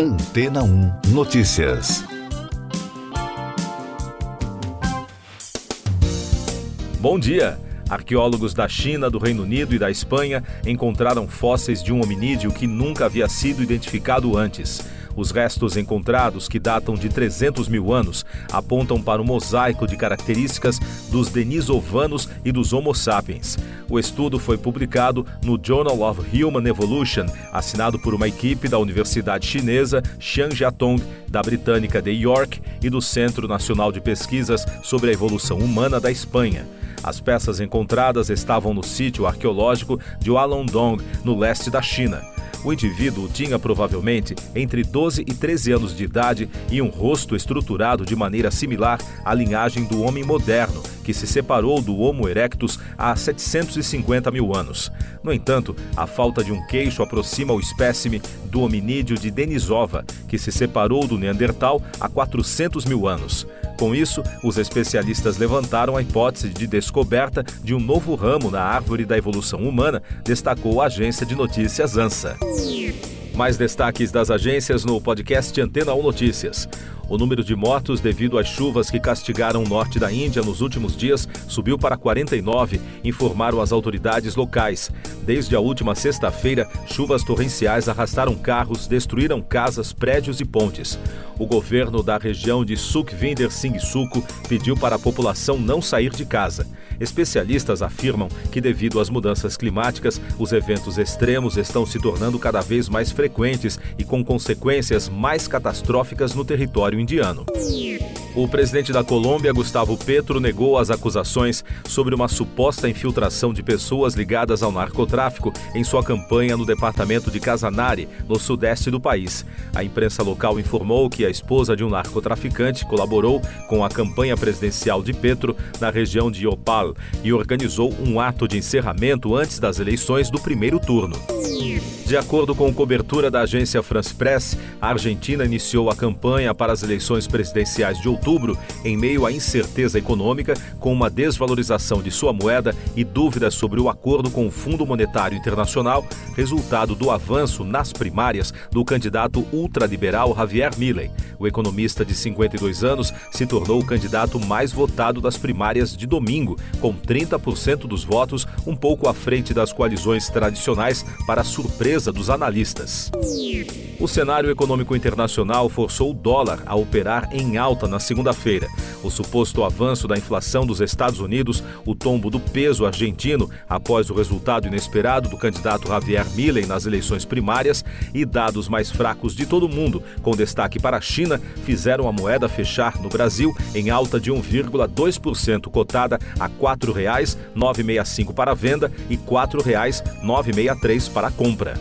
Antena 1 Notícias. Bom dia. Arqueólogos da China, do Reino Unido e da Espanha encontraram fósseis de um hominídeo que nunca havia sido identificado antes. Os restos encontrados, que datam de 300 mil anos, apontam para um mosaico de características dos denisovanos e dos Homo sapiens. O estudo foi publicado no Journal of Human Evolution, assinado por uma equipe da Universidade Chinesa Xianjiatong, da Britânica de York e do Centro Nacional de Pesquisas sobre a Evolução Humana da Espanha. As peças encontradas estavam no sítio arqueológico de Walongdong, no leste da China. O indivíduo tinha provavelmente entre 12 e 13 anos de idade e um rosto estruturado de maneira similar à linhagem do homem moderno, que se separou do Homo erectus há 750 mil anos. No entanto, a falta de um queixo aproxima o espécime do hominídeo de Denisova, que se separou do Neandertal há 400 mil anos. Com isso, os especialistas levantaram a hipótese de descoberta de um novo ramo na árvore da evolução humana, destacou a agência de notícias ANSA. Mais destaques das agências no podcast Antena 1 Notícias. O número de mortos devido às chuvas que castigaram o norte da Índia nos últimos dias subiu para 49, informaram as autoridades locais. Desde a última sexta-feira, chuvas torrenciais arrastaram carros, destruíram casas, prédios e pontes. O governo da região de Sukhvinder Singh Suco pediu para a população não sair de casa. Especialistas afirmam que, devido às mudanças climáticas, os eventos extremos estão se tornando cada vez mais frequentes e com consequências mais catastróficas no território indiano. O presidente da Colômbia, Gustavo Petro, negou as acusações sobre uma suposta infiltração de pessoas ligadas ao narcotráfico em sua campanha no departamento de Casanare, no sudeste do país. A imprensa local informou que a esposa de um narcotraficante colaborou com a campanha presidencial de Petro na região de Opal e organizou um ato de encerramento antes das eleições do primeiro turno. De acordo com cobertura da agência France Press, a Argentina iniciou a campanha para as eleições presidenciais de outubro em meio à incerteza econômica, com uma desvalorização de sua moeda e dúvidas sobre o acordo com o Fundo Monetário Internacional, resultado do avanço nas primárias do candidato ultraliberal Javier Milei. O economista de 52 anos se tornou o candidato mais votado das primárias de domingo, com 30% dos votos, um pouco à frente das coalizões tradicionais, para surpresa dos analistas. O cenário econômico internacional forçou o dólar a operar em alta na segunda-feira. O suposto avanço da inflação dos Estados Unidos, o tombo do peso argentino após o resultado inesperado do candidato Javier Milei nas eleições primárias e dados mais fracos de todo o mundo, com destaque para a China, fizeram a moeda fechar no Brasil em alta de 1,2%, cotada a R$ 4,965 para venda e R$ 4,963 para compra.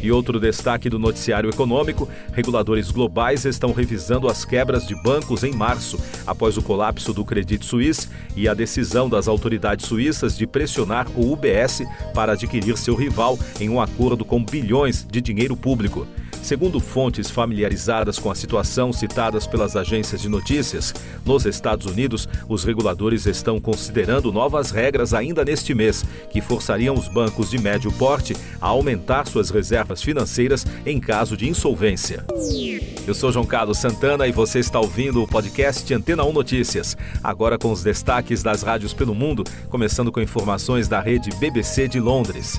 E outro destaque do noticiário econômico: reguladores globais estão revisando as quebras de bancos em março, após o colapso do Credit Suisse e a decisão das autoridades suíças de pressionar o UBS para adquirir seu rival em um acordo com bilhões de dinheiro público. Segundo fontes familiarizadas com a situação citadas pelas agências de notícias, nos Estados Unidos, os reguladores estão considerando novas regras ainda neste mês, que forçariam os bancos de médio porte a aumentar suas reservas financeiras em caso de insolvência. Eu sou João Carlos Santana e você está ouvindo o podcast Antena 1 Notícias, agora com os destaques das rádios pelo mundo, começando com informações da rede BBC de Londres.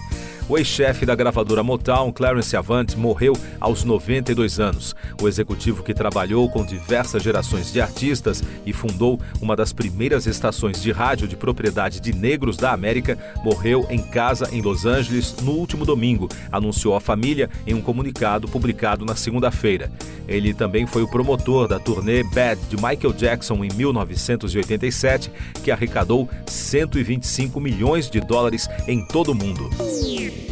O ex-chefe da gravadora Motown, Clarence Avant, morreu aos 92 anos. O executivo que trabalhou com diversas gerações de artistas e fundou uma das primeiras estações de rádio de propriedade de negros da América morreu em casa em Los Angeles no último domingo, anunciou a família em um comunicado publicado na segunda-feira. Ele também foi o promotor da turnê Bad de Michael Jackson em 1987, que arrecadou 125 milhões de dólares em todo o mundo.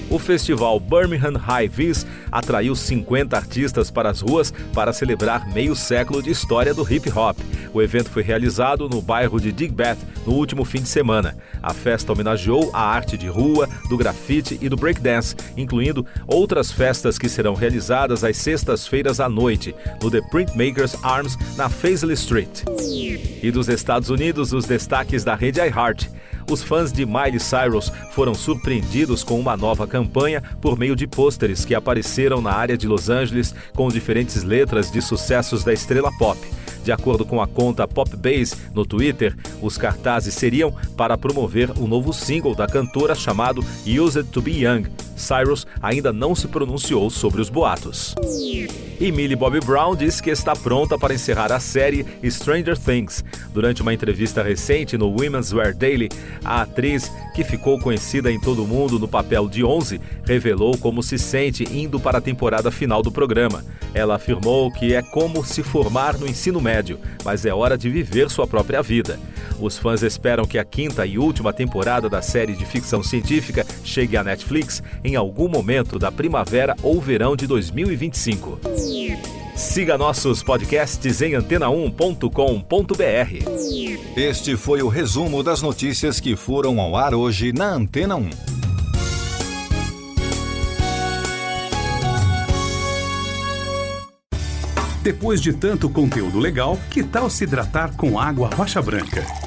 O festival Birmingham High Vis atraiu 50 artistas para as ruas para celebrar meio século de história do hip hop. O evento foi realizado no bairro de Digbeth no último fim de semana. A festa homenageou a arte de rua, do grafite e do breakdance, incluindo outras festas que serão realizadas às sextas-feiras à noite, no The Printmakers Arms, na Faisley Street. E dos Estados Unidos, os destaques da rede iHeart. Os fãs de Miley Cyrus foram surpreendidos com uma nova campanha por meio de pôsteres que apareceram na área de Los Angeles com diferentes letras de sucessos da estrela pop. De acordo com a conta Popbase no Twitter, os cartazes seriam para promover o novo single da cantora chamado Used to Be Young. Cyrus ainda não se pronunciou sobre os boatos. E Millie Bobby Brown disse que está pronta para encerrar a série Stranger Things. Durante uma entrevista recente no Women's Wear Daily, a atriz, que ficou conhecida em todo o mundo no papel de 11, revelou como se sente indo para a temporada final do programa. Ela afirmou que é como se formar no ensino médio, mas é hora de viver sua própria vida. Os fãs esperam que a quinta e última temporada da série de ficção científica chegue à Netflix em algum momento da primavera ou verão de 2025. Siga nossos podcasts em antena1.com.br. Este foi o resumo das notícias que foram ao ar hoje na Antena 1. Depois de tanto conteúdo legal, que tal se hidratar com água rocha branca?